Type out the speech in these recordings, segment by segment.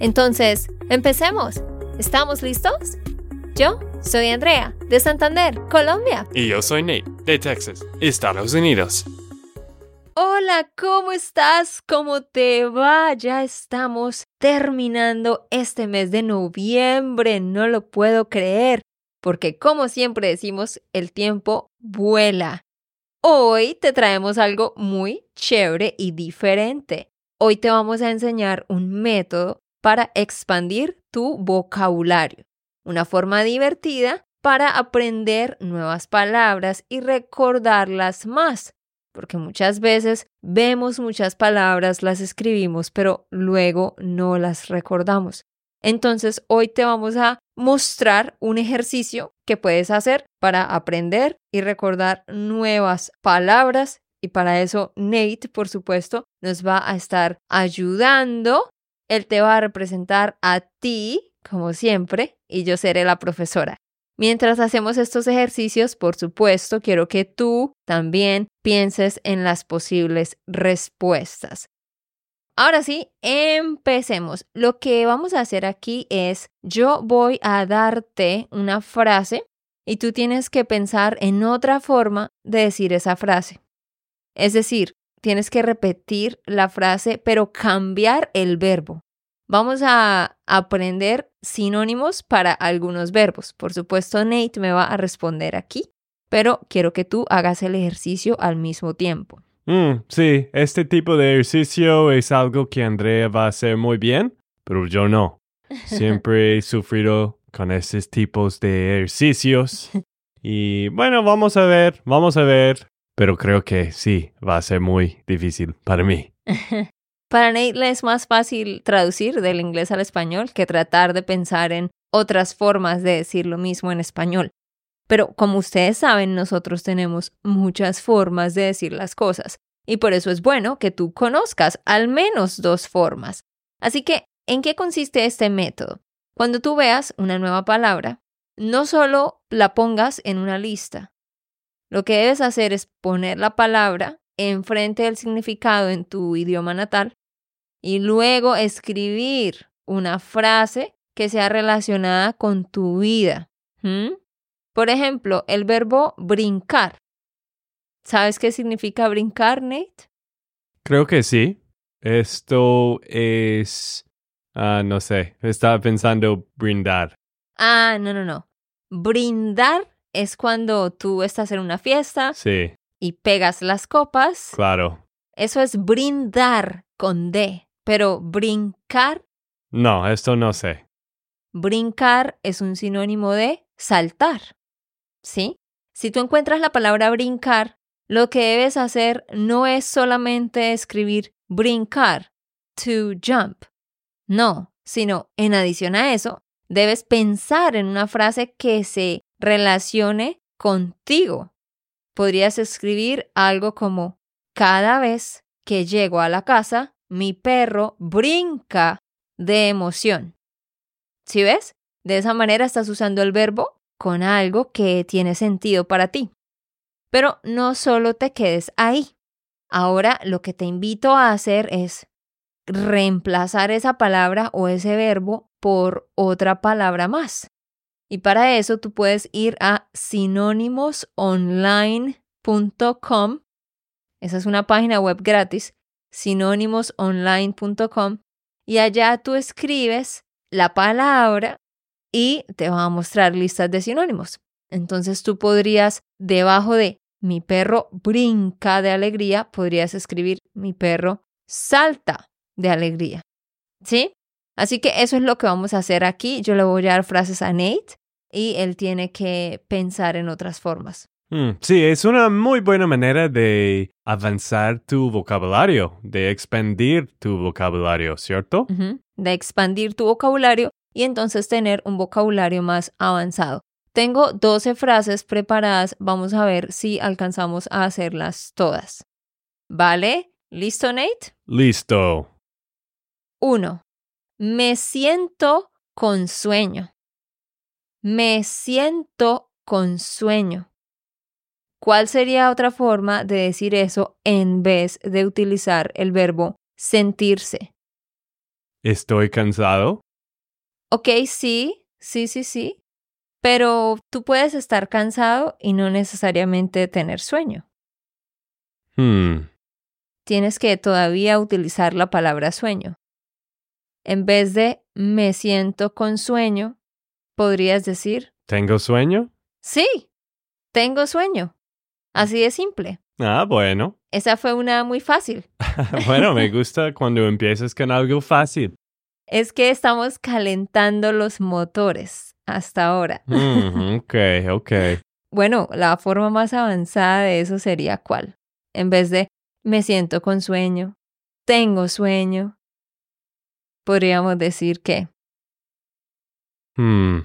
Entonces, empecemos. ¿Estamos listos? Yo soy Andrea, de Santander, Colombia. Y yo soy Nate, de Texas, Estados Unidos. Hola, ¿cómo estás? ¿Cómo te va? Ya estamos terminando este mes de noviembre, no lo puedo creer porque como siempre decimos, el tiempo vuela. Hoy te traemos algo muy chévere y diferente. Hoy te vamos a enseñar un método para expandir tu vocabulario, una forma divertida para aprender nuevas palabras y recordarlas más, porque muchas veces vemos muchas palabras, las escribimos, pero luego no las recordamos. Entonces, hoy te vamos a mostrar un ejercicio que puedes hacer para aprender y recordar nuevas palabras. Y para eso Nate, por supuesto, nos va a estar ayudando. Él te va a representar a ti, como siempre, y yo seré la profesora. Mientras hacemos estos ejercicios, por supuesto, quiero que tú también pienses en las posibles respuestas. Ahora sí, empecemos. Lo que vamos a hacer aquí es, yo voy a darte una frase y tú tienes que pensar en otra forma de decir esa frase. Es decir, tienes que repetir la frase, pero cambiar el verbo. Vamos a aprender sinónimos para algunos verbos. Por supuesto, Nate me va a responder aquí, pero quiero que tú hagas el ejercicio al mismo tiempo. Mm, sí, este tipo de ejercicio es algo que Andrea va a hacer muy bien, pero yo no. Siempre he sufrido con esos tipos de ejercicios. Y bueno, vamos a ver, vamos a ver. Pero creo que sí, va a ser muy difícil para mí. para Nate es más fácil traducir del inglés al español que tratar de pensar en otras formas de decir lo mismo en español. Pero como ustedes saben, nosotros tenemos muchas formas de decir las cosas y por eso es bueno que tú conozcas al menos dos formas. Así que, ¿en qué consiste este método? Cuando tú veas una nueva palabra, no solo la pongas en una lista. Lo que debes hacer es poner la palabra enfrente del significado en tu idioma natal y luego escribir una frase que sea relacionada con tu vida. Por ejemplo, el verbo brincar. ¿Sabes qué significa brincar, Nate? Creo que sí. Esto es... Ah, no sé, estaba pensando brindar. Ah, no, no, no. Brindar es cuando tú estás en una fiesta. Sí. Y pegas las copas. Claro. Eso es brindar con D. Pero brincar. No, esto no sé. Brincar es un sinónimo de saltar. ¿sí? Si tú encuentras la palabra brincar, lo que debes hacer no es solamente escribir brincar, to jump. No, sino en adición a eso, debes pensar en una frase que se relacione contigo. Podrías escribir algo como, cada vez que llego a la casa, mi perro brinca de emoción. ¿Sí ves? De esa manera estás usando el verbo con algo que tiene sentido para ti. Pero no solo te quedes ahí. Ahora lo que te invito a hacer es reemplazar esa palabra o ese verbo por otra palabra más. Y para eso tú puedes ir a sinónimosonline.com. Esa es una página web gratis, sinónimosonline.com. Y allá tú escribes la palabra y te va a mostrar listas de sinónimos. Entonces tú podrías, debajo de mi perro brinca de alegría, podrías escribir mi perro salta de alegría. ¿Sí? Así que eso es lo que vamos a hacer aquí. Yo le voy a dar frases a Nate y él tiene que pensar en otras formas. Mm, sí, es una muy buena manera de avanzar tu vocabulario, de expandir tu vocabulario, ¿cierto? De expandir tu vocabulario y entonces tener un vocabulario más avanzado. Tengo 12 frases preparadas. Vamos a ver si alcanzamos a hacerlas todas. ¿Vale? ¿Listo, Nate? Listo. 1. Me siento con sueño. Me siento con sueño. ¿Cuál sería otra forma de decir eso en vez de utilizar el verbo sentirse? Estoy cansado. Ok, sí, sí, sí, sí. Pero tú puedes estar cansado y no necesariamente tener sueño. Hmm. Tienes que todavía utilizar la palabra sueño. En vez de me siento con sueño, podrías decir ¿Tengo sueño? sí, tengo sueño. Así de simple. Ah, bueno. Esa fue una muy fácil. bueno, me gusta cuando empiezas con algo fácil. Es que estamos calentando los motores hasta ahora. Mm, ok, ok. Bueno, la forma más avanzada de eso sería cuál. En vez de me siento con sueño, tengo sueño, podríamos decir que Hmm.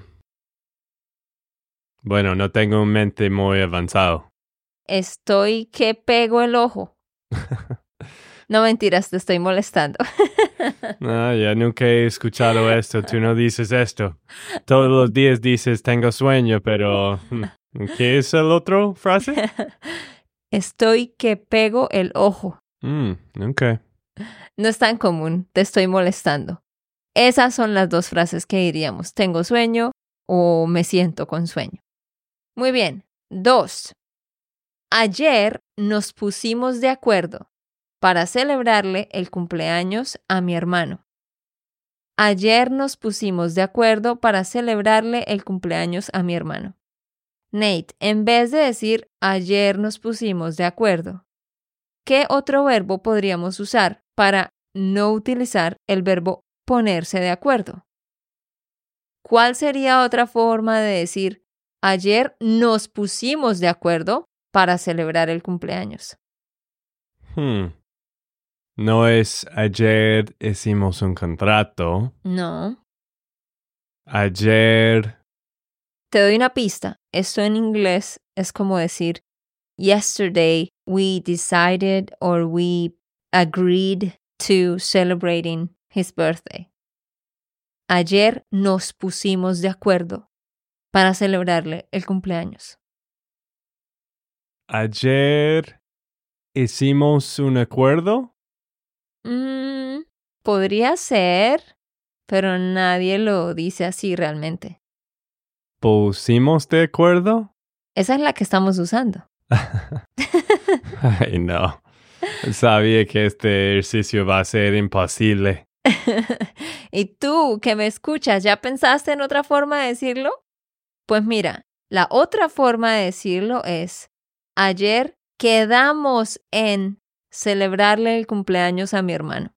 Bueno, no tengo un mente muy avanzado. estoy que pego el ojo. No mentiras, te estoy molestando. Ah, ya nunca he escuchado esto. Tú no dices esto. Todos los días dices tengo sueño, pero hmm, ¿qué es el otro frase? Estoy que pego el ojo. Mm, ok. No es tan común, te estoy molestando. Esas son las dos frases que diríamos, tengo sueño o me siento con sueño. Muy bien. Dos. Ayer nos pusimos de acuerdo para celebrarle el cumpleaños a mi hermano. Ayer nos pusimos de acuerdo para celebrarle el cumpleaños a mi hermano. Nate, en vez de decir ayer nos pusimos de acuerdo, ¿qué otro verbo podríamos usar para no utilizar el verbo ponerse de acuerdo? ¿Cuál sería otra forma de decir ayer nos pusimos de acuerdo para celebrar el cumpleaños? Hmm. No es ayer hicimos un contrato. No. Ayer. Te doy una pista. Esto en inglés es como decir yesterday we decided or we agreed to celebrating his birthday. Ayer nos pusimos de acuerdo para celebrarle el cumpleaños. Ayer hicimos un acuerdo. Mm, podría ser, pero nadie lo dice así realmente. ¿Pusimos de acuerdo? Esa es la que estamos usando. Ay, no. Sabía que este ejercicio va a ser imposible. y tú que me escuchas, ¿ya pensaste en otra forma de decirlo? Pues mira, la otra forma de decirlo es, ayer quedamos en celebrarle el cumpleaños a mi hermano.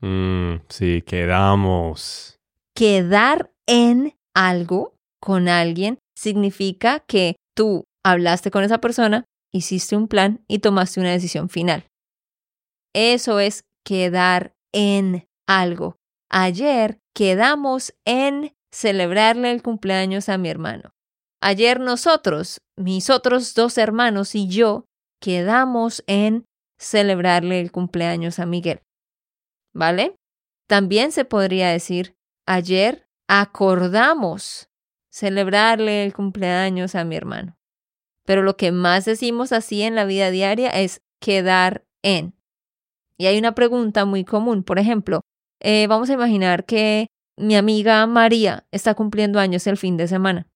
Mm, sí, quedamos. Quedar en algo con alguien significa que tú hablaste con esa persona, hiciste un plan y tomaste una decisión final. Eso es quedar en algo. Ayer quedamos en celebrarle el cumpleaños a mi hermano. Ayer nosotros, mis otros dos hermanos y yo, quedamos en celebrarle el cumpleaños a Miguel. ¿Vale? También se podría decir, ayer acordamos celebrarle el cumpleaños a mi hermano. Pero lo que más decimos así en la vida diaria es quedar en. Y hay una pregunta muy común, por ejemplo, eh, vamos a imaginar que mi amiga María está cumpliendo años el fin de semana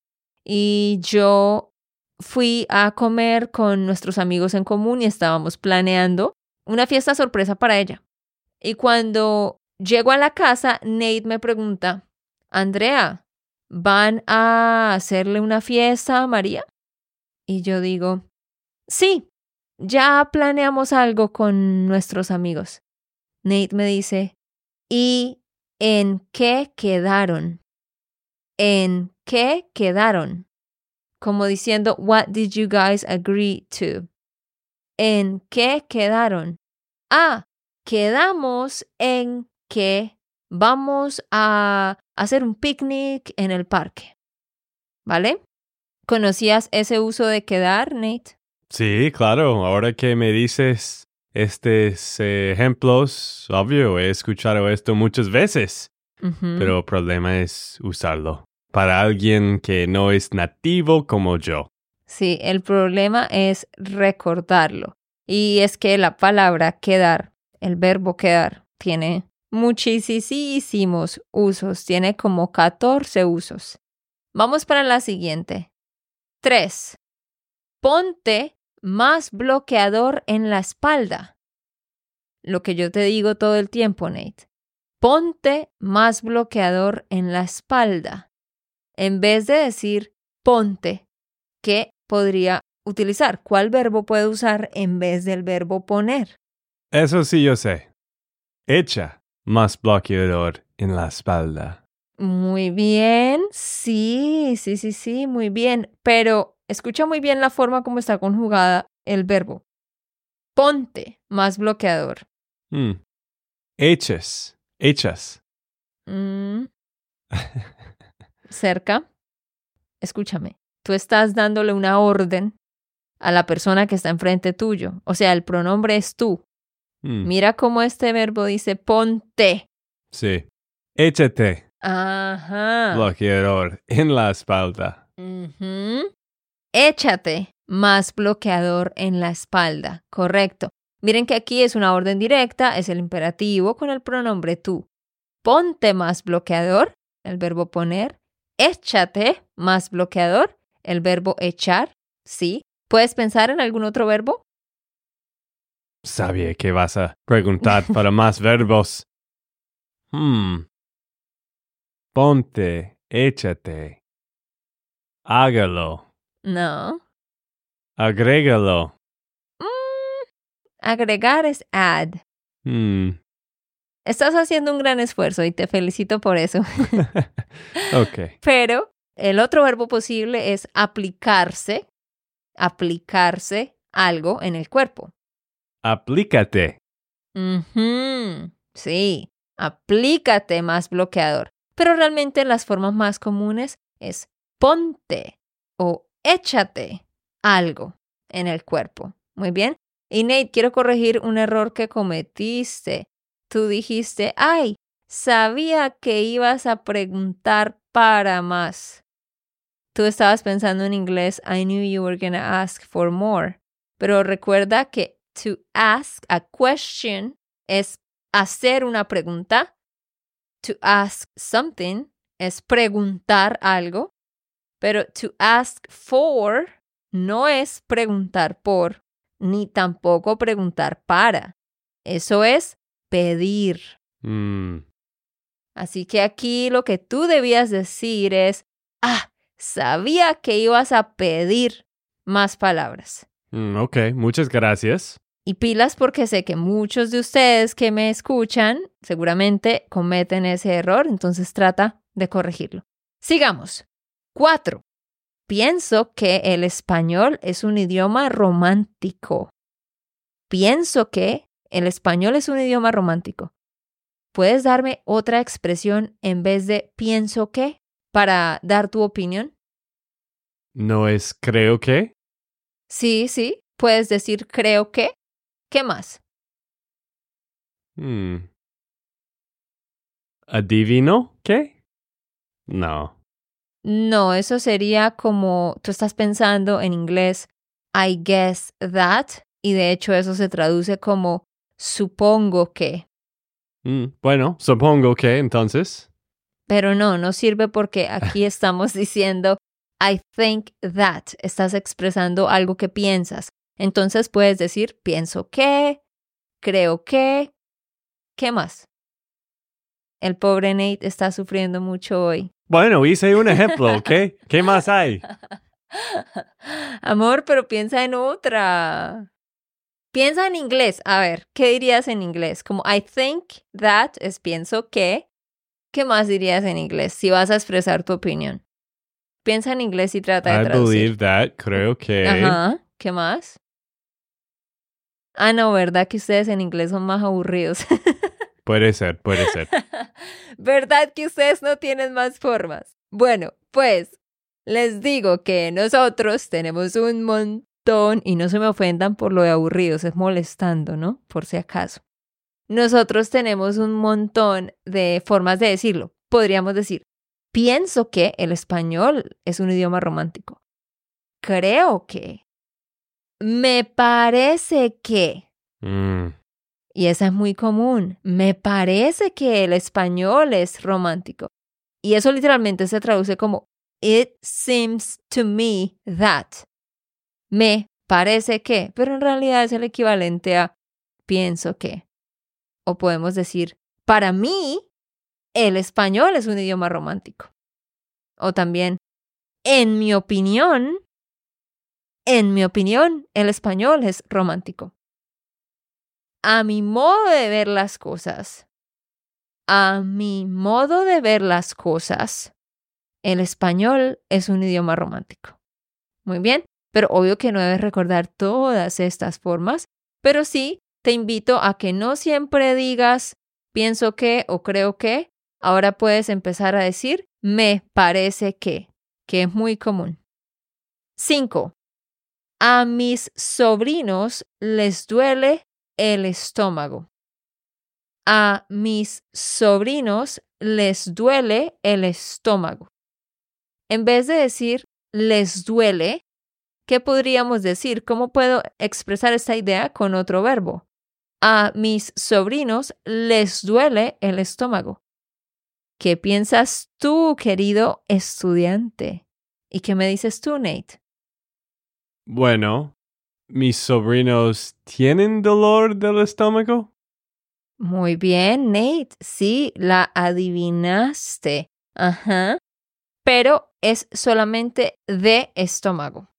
y yo fui a comer con nuestros amigos en común y estábamos planeando una fiesta sorpresa para ella. Y cuando llego a la casa, Nate me pregunta, Andrea, ¿van a hacerle una fiesta a María? Y yo digo, sí, ya planeamos algo con nuestros amigos. Nate me dice, ¿y en qué quedaron? ¿En qué quedaron? como diciendo, What did you guys agree to? ¿En qué quedaron? Ah, quedamos en que vamos a hacer un picnic en el parque. ¿Vale? ¿Conocías ese uso de quedar, Nate? Sí, claro. Ahora que me dices estos ejemplos, obvio, he escuchado esto muchas veces, pero el problema es usarlo para alguien que no es nativo como yo. Sí, el problema es recordarlo. Y es que la palabra quedar, el verbo quedar, tiene muchísimos usos, tiene como 14 usos. Vamos para la siguiente. 3. Ponte más bloqueador en la espalda. Lo que yo te digo todo el tiempo, Nate. Ponte más bloqueador en la espalda. En vez de decir ponte, ¿qué podría utilizar? ¿Cuál verbo puede usar en vez del verbo poner? Eso sí yo sé. Echa más bloqueador en la espalda. Muy bien, sí, sí, sí, sí, muy bien. Pero escucha muy bien la forma como está conjugada el verbo. Ponte más bloqueador. Hmm. Eches, echas. Mm. Cerca. Escúchame. Tú estás dándole una orden a la persona que está enfrente tuyo. O sea, el pronombre es tú. Hmm. Mira cómo este verbo dice ponte. Sí. Échate Ajá. bloqueador en la espalda. Échate más bloqueador en la espalda. Correcto. Miren que aquí es una orden directa, es el imperativo con el pronombre tú. Ponte más bloqueador, el verbo poner. Échate más bloqueador, el verbo echar. Sí. ¿Puedes pensar en algún otro verbo? Sabía que vas a preguntar para más verbos. Hmm. Ponte, échate. Hágalo. No. Agrégalo. Mm, agregar es add. Hmm. Estás haciendo un gran esfuerzo y te felicito por eso. ok. Pero el otro verbo posible es aplicarse, aplicarse algo en el cuerpo. Aplícate. Sí, aplícate más bloqueador. Pero realmente las formas más comunes es ponte o échate algo en el cuerpo. Muy bien. Y Nate, quiero corregir un error que cometiste. Tú dijiste, ay, sabía que ibas a preguntar para más. Tú estabas pensando en inglés, I knew you were gonna ask for more. Pero recuerda que to ask a question es hacer una pregunta. To ask something es preguntar algo. Pero to ask for no es preguntar por, ni tampoco preguntar para. Eso es pedir. Hmm. Así que aquí lo que tú debías decir es, ah, sabía que ibas a pedir más palabras. Hmm, ok, muchas gracias. Y pilas porque sé que muchos de ustedes que me escuchan seguramente cometen ese error, entonces trata de corregirlo. Sigamos. Cuatro. Pienso que el español es un idioma romántico. Pienso que el español es un idioma romántico. ¿Puedes darme otra expresión en vez de pienso que para dar tu opinión? No es creo que. Sí, sí. Puedes decir creo que. ¿Qué más? Hmm. ¿Adivino qué? No. No, eso sería como tú estás pensando en inglés, I guess that, y de hecho eso se traduce como supongo que. Hmm, Bueno, supongo que entonces. Pero no, no sirve porque aquí estamos diciendo I think that. Estás expresando algo que piensas. Entonces puedes decir pienso que, creo que. ¿Qué más? El pobre Nate está sufriendo mucho hoy. Bueno, hice un ejemplo, ¿ok? ¿Qué más hay? Amor, pero piensa en otra. Piensa en inglés. A ver, ¿qué dirías en inglés? Como I think that es pienso que. ¿Qué más dirías en inglés si vas a expresar tu opinión? Piensa en inglés y trata de I traducir. believe that. Creo que. Ajá. ¿Qué más? Ah, no, ¿verdad que ustedes en inglés son más aburridos? Puede ser, puede ser. ¿Verdad que ustedes no tienen más formas? Bueno, pues les digo que nosotros tenemos un montón, y no se me ofendan por lo de aburridos, es molestando, ¿no? Por si acaso. Nosotros tenemos un montón de formas de decirlo. Podríamos decir, pienso que el español es un idioma romántico. Creo que. Me parece que. Mm, Y esa es muy común. Me parece que el español es romántico. Y eso literalmente se traduce como It seems to me that. Me parece que, pero en realidad es el equivalente a pienso que. O podemos decir, para mí, el español es un idioma romántico. O también, en mi opinión, en mi opinión, el español es romántico a mi modo de ver las cosas, a mi modo de ver las cosas, el español es un idioma romántico. Muy bien, pero obvio que no debes recordar todas estas formas, pero sí te invito a que no siempre digas pienso que o creo que, ahora puedes empezar a decir me parece que, que es muy común. 5. A mis sobrinos les duele el estómago. A mis sobrinos les duele el estómago. En vez de decir les duele, ¿qué podríamos decir? ¿Cómo puedo expresar esta idea con otro verbo? A mis sobrinos les duele el estómago. ¿Qué piensas tú, querido estudiante? ¿Y qué me dices tú, Nate? Bueno, mis sobrinos tienen dolor del estómago. Muy bien, Nate. Sí, la adivinaste. Ajá. Pero es solamente de estómago.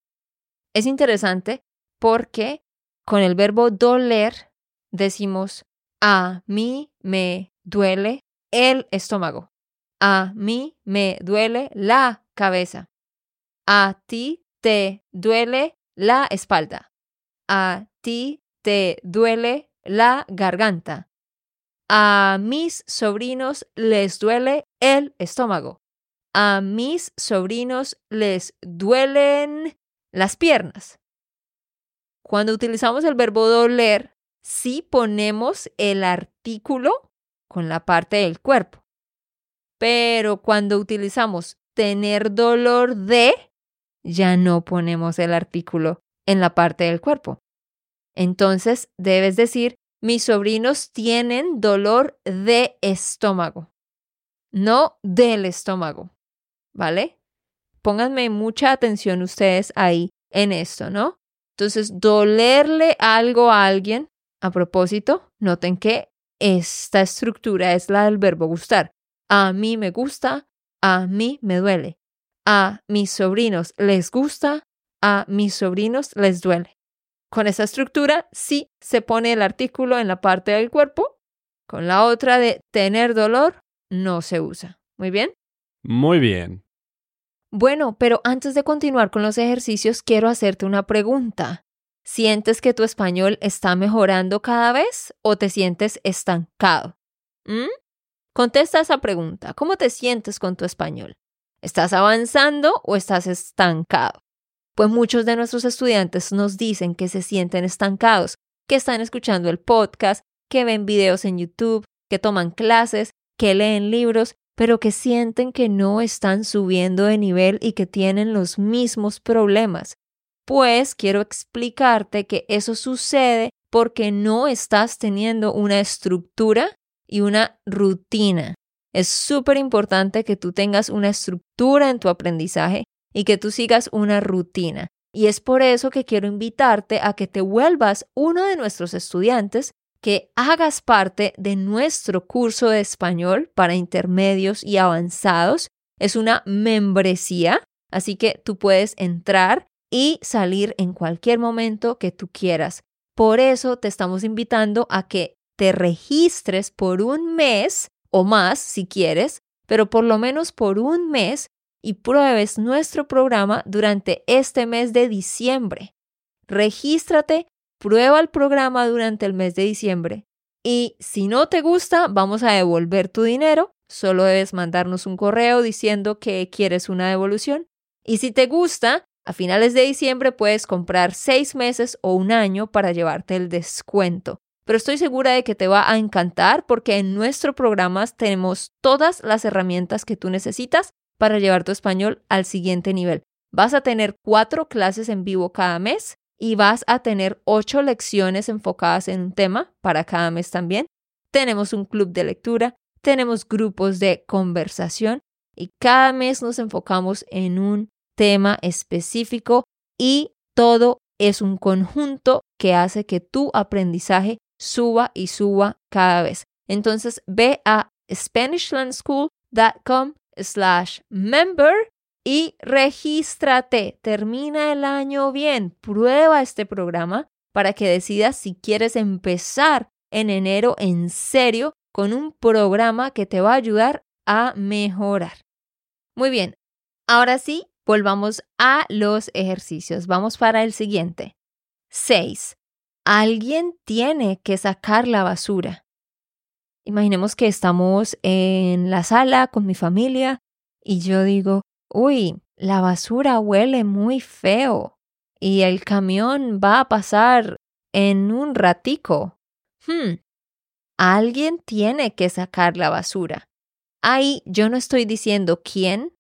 Es interesante porque con el verbo doler decimos a mí me duele el estómago. A mí me duele la cabeza. A ti te duele la espalda. A ti te duele la garganta. A mis sobrinos les duele el estómago. A mis sobrinos les duelen las piernas. Cuando utilizamos el verbo doler, sí ponemos el artículo con la parte del cuerpo. Pero cuando utilizamos tener dolor de, ya no ponemos el artículo en la parte del cuerpo. Entonces debes decir, mis sobrinos tienen dolor de estómago, no del estómago, ¿vale? Pónganme mucha atención ustedes ahí en esto, ¿no? Entonces, dolerle algo a alguien, a propósito, noten que esta estructura es la del verbo gustar. A mí me gusta, a mí me duele. A mis sobrinos les gusta, a mis sobrinos les duele. Con esa estructura sí se pone el artículo en la parte del cuerpo. Con la otra de tener dolor no se usa. Muy bien. Muy bien. Bueno, pero antes de continuar con los ejercicios, quiero hacerte una pregunta. ¿Sientes que tu español está mejorando cada vez o te sientes estancado? ¿Mm? Contesta esa pregunta. ¿Cómo te sientes con tu español? ¿Estás avanzando o estás estancado? Pues muchos de nuestros estudiantes nos dicen que se sienten estancados, que están escuchando el podcast, que ven videos en YouTube, que toman clases, que leen libros, pero que sienten que no están subiendo de nivel y que tienen los mismos problemas. Pues quiero explicarte que eso sucede porque no estás teniendo una estructura y una rutina. Es súper importante que tú tengas una estructura en tu aprendizaje y que tú sigas una rutina. Y es por eso que quiero invitarte a que te vuelvas uno de nuestros estudiantes, que hagas parte de nuestro curso de español para intermedios y avanzados. Es una membresía, así que tú puedes entrar y salir en cualquier momento que tú quieras. Por eso te estamos invitando a que te registres por un mes o más si quieres, pero por lo menos por un mes y pruebes nuestro programa durante este mes de diciembre. Regístrate, prueba el programa durante el mes de diciembre y si no te gusta, vamos a devolver tu dinero. Solo debes mandarnos un correo diciendo que quieres una devolución. Y si te gusta, a finales de diciembre puedes comprar seis meses o un año para llevarte el descuento. Pero estoy segura de que te va a encantar porque en nuestro programa tenemos todas las herramientas que tú necesitas para llevar tu español al siguiente nivel. Vas a tener cuatro clases en vivo cada mes y vas a tener ocho lecciones enfocadas en un tema para cada mes también. Tenemos un club de lectura, tenemos grupos de conversación y cada mes nos enfocamos en un tema específico y todo es un conjunto que hace que tu aprendizaje suba y suba cada vez. Entonces ve a SpanishLandSchool.com slash member y regístrate. Termina el año bien. Prueba este programa para que decidas si quieres empezar en enero en serio con un programa que te va a ayudar a mejorar. Muy bien, ahora sí, volvamos a los ejercicios. Vamos para el siguiente. 6. Alguien tiene que sacar la basura. Imaginemos que estamos en la sala con mi familia y yo digo, uy, la basura huele muy feo y el camión va a pasar en un ratico. Hmm, alguien tiene que sacar la basura. Ahí yo no estoy diciendo quién,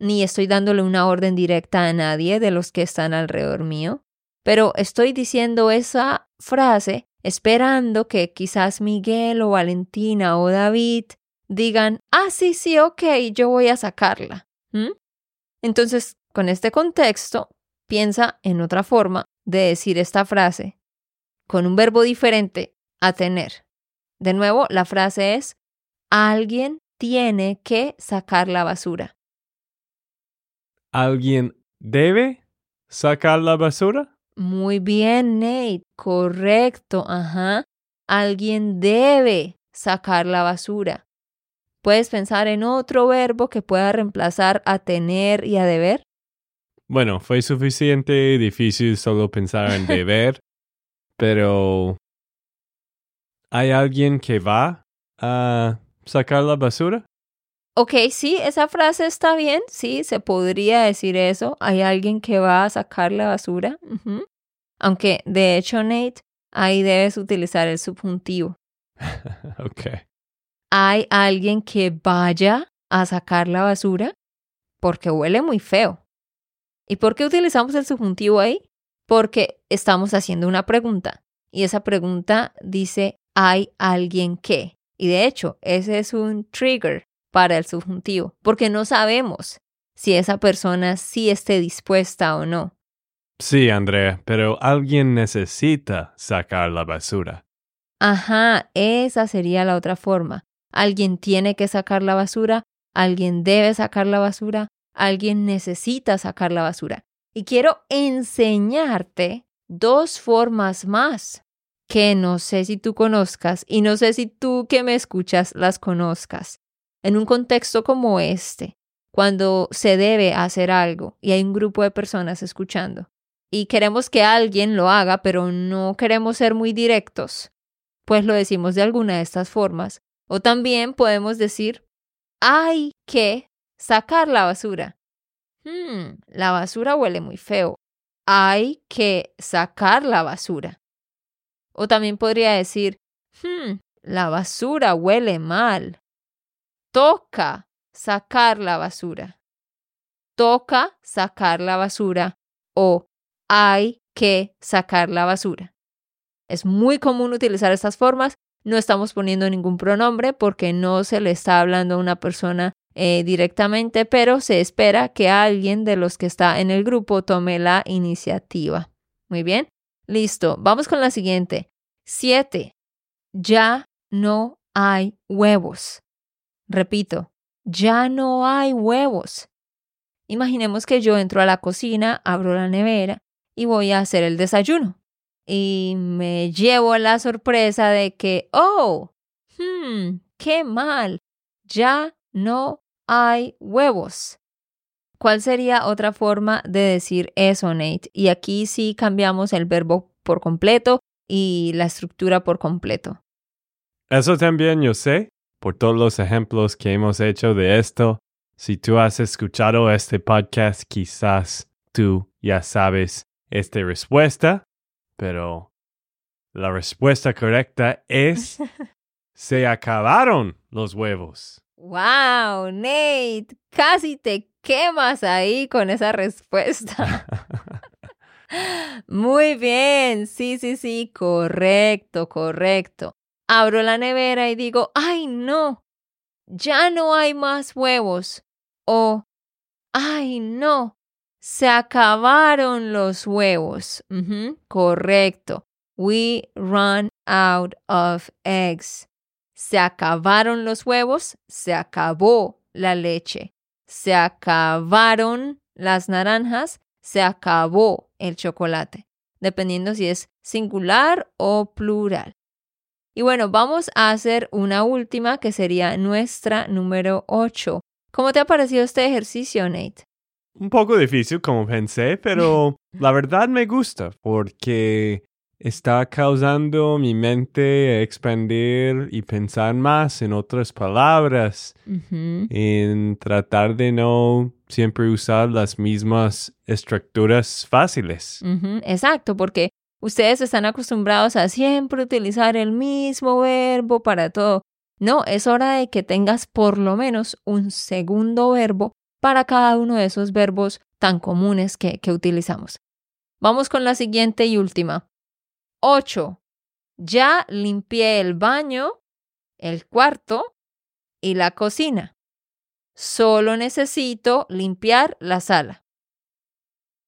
ni estoy dándole una orden directa a nadie de los que están alrededor mío, pero estoy diciendo esa frase esperando que quizás Miguel o Valentina o David digan, ah, sí, sí, ok, yo voy a sacarla. Entonces, con este contexto, piensa en otra forma de decir esta frase con un verbo diferente a tener. De nuevo, la frase es, alguien tiene que sacar la basura. ¿Alguien debe sacar la basura? Muy bien, Nate. Correcto. Ajá. Alguien debe sacar la basura. ¿Puedes pensar en otro verbo que pueda reemplazar a tener y a deber? Bueno, fue suficiente difícil solo pensar en deber, pero ¿hay alguien que va a sacar la basura? Ok, sí, esa frase está bien, sí, se podría decir eso. Hay alguien que va a sacar la basura. Aunque, de hecho, Nate, ahí debes utilizar el subjuntivo. ok. ¿Hay alguien que vaya a sacar la basura? Porque huele muy feo. ¿Y por qué utilizamos el subjuntivo ahí? Porque estamos haciendo una pregunta. Y esa pregunta dice, ¿hay alguien que? Y de hecho, ese es un trigger para el subjuntivo, porque no sabemos si esa persona sí esté dispuesta o no. Sí, Andrea, pero alguien necesita sacar la basura. Ajá, esa sería la otra forma. Alguien tiene que sacar la basura, alguien debe sacar la basura, alguien necesita sacar la basura. Y quiero enseñarte dos formas más que no sé si tú conozcas y no sé si tú que me escuchas las conozcas en un contexto como este, cuando se debe hacer algo y hay un grupo de personas escuchando y queremos que alguien lo haga, pero no queremos ser muy directos, pues lo decimos de alguna de estas formas. O también podemos decir, hay que sacar la basura. Hmm, la basura huele muy feo. Hay que sacar la basura. O también podría decir, hmm, la basura huele mal toca sacar la basura. Toca sacar la basura o hay que sacar la basura. Es muy común utilizar estas formas. No estamos poniendo ningún pronombre porque no se le está hablando a una persona eh, directamente, pero se espera que alguien de los que está en el grupo tome la iniciativa. Muy bien. Listo. Vamos con la siguiente. Siete. Ya no hay huevos. Repito, ya no hay huevos. Imaginemos que yo entro a la cocina, abro la nevera y voy a hacer el desayuno. Y me llevo la sorpresa de que, oh, hmm, qué mal, ya no hay huevos. ¿Cuál sería otra forma de decir eso, Nate? Y aquí sí cambiamos el verbo por completo y la estructura por completo. Eso también yo sé, por todos los ejemplos que hemos hecho de esto. Si tú has escuchado este podcast, quizás tú ya sabes esta respuesta, pero la respuesta correcta es se acabaron los huevos. Wow, Nate, casi te quemas ahí con esa respuesta. Muy bien, sí, sí, sí, correcto, correcto. Abro la nevera y digo, ay, no, ya no hay más huevos. O, ay, no, se acabaron los huevos. correcto. We run out of eggs. Se acabaron los huevos, se acabó la leche. Se acabaron las naranjas, se acabó el chocolate, dependiendo si es singular o plural. Y bueno, vamos a hacer una última que sería nuestra número 8. ¿Cómo te ha parecido este ejercicio, Nate? Un poco difícil como pensé, pero la verdad me gusta porque está causando mi mente a expandir y pensar más en otras palabras, en tratar de no siempre usar las mismas estructuras fáciles. Exacto, porque ustedes están acostumbrados a siempre utilizar el mismo verbo para todo. No, es hora de que tengas por lo menos un segundo verbo para cada uno de esos verbos tan comunes que, utilizamos. Vamos con la siguiente y última. 8. Ya limpié el baño, el cuarto y la cocina. Solo necesito limpiar la sala.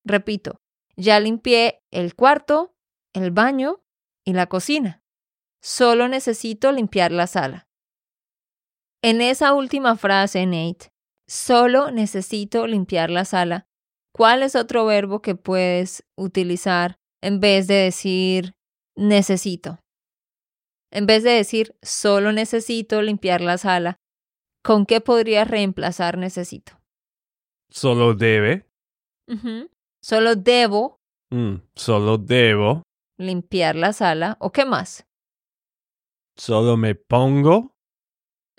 Repito, ya limpié el cuarto, el baño y la cocina. Solo necesito limpiar la sala. En esa última frase, Nate, solo necesito limpiar la sala, ¿cuál es otro verbo que puedes utilizar en vez de decir necesito. En vez de decir solo necesito limpiar la sala, ¿con qué podría reemplazar necesito? Solo debe. Solo debo. Mm, solo debo. Limpiar la sala. ¿O qué más? Solo me pongo.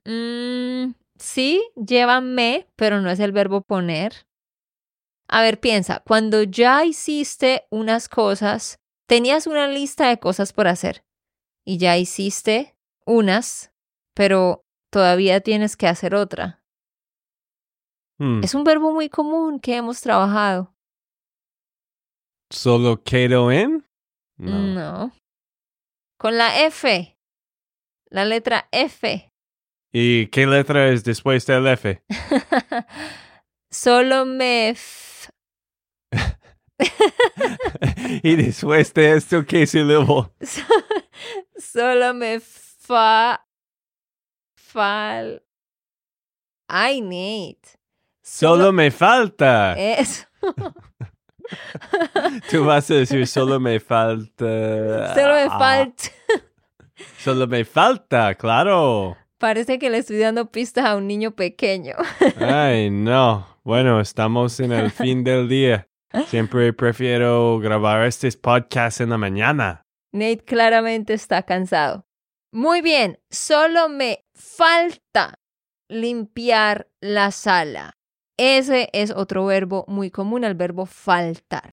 Mm, sí, lleva me, pero no es el verbo poner. A ver, piensa, cuando ya hiciste unas cosas tenías una lista de cosas por hacer y ya hiciste unas, pero todavía tienes que hacer otra. Hmm. Es un verbo muy común que hemos trabajado. ¿Solo quedo en? No. Con la F. La letra F. ¿Y qué letra es después del F? Solo me y después de esto, ¿qué sílabo? Solo me fa. Fal. Ay, Nate. Solo, me falta. Eso. Tú vas a decir solo me falta. Solo me falta. Solo me falta, claro. Parece que le estoy dando pistas a un niño pequeño. Ay, no. Bueno, estamos en el fin del día. Siempre prefiero grabar estos podcasts en la mañana. Nate claramente está cansado. Muy bien, solo me falta limpiar la sala. Ese es otro verbo muy común, el verbo faltar.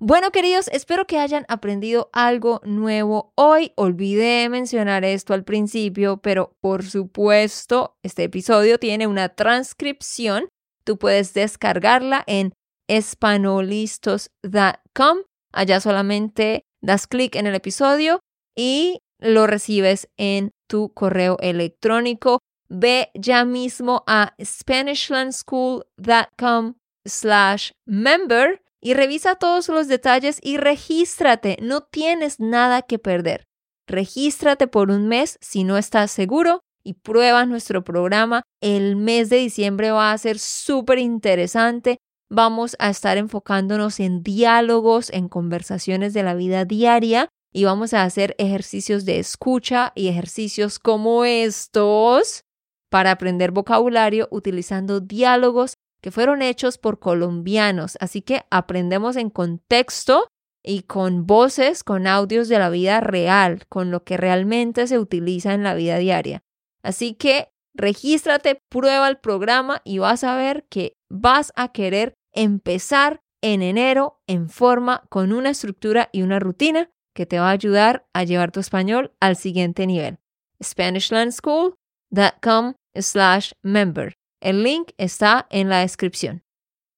Bueno, queridos, espero que hayan aprendido algo nuevo hoy. Olvidé mencionar esto al principio, pero por supuesto, este episodio tiene una transcripción. Tú puedes descargarla en espanolistos.com. Allá solamente das clic en el episodio y lo recibes en tu correo electrónico. Ve ya mismo a SpanishLandSchool.com slash member y revisa todos los detalles y regístrate. No tienes nada que perder. Regístrate por un mes si no estás seguro y prueba nuestro programa. El mes de diciembre va a ser súper interesante vamos a estar enfocándonos en diálogos, en conversaciones de la vida diaria y vamos a hacer ejercicios de escucha y ejercicios como estos para aprender vocabulario utilizando diálogos que fueron hechos por colombianos, así que aprendemos en contexto y con voces, con audios de la vida real, con lo que realmente se utiliza en la vida diaria. Así que regístrate, prueba el programa y vas a ver que vas a querer empezar en enero en forma con una estructura y una rutina que te va a ayudar a llevar tu español al siguiente nivel. SpanishLandSchool.com slash member. El link está en la descripción.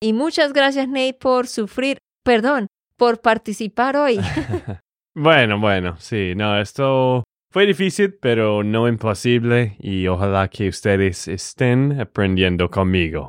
Y muchas gracias Nate por sufrir, perdón, por participar hoy. bueno, bueno, sí, no, esto fue difícil, pero no imposible y ojalá que ustedes estén aprendiendo conmigo.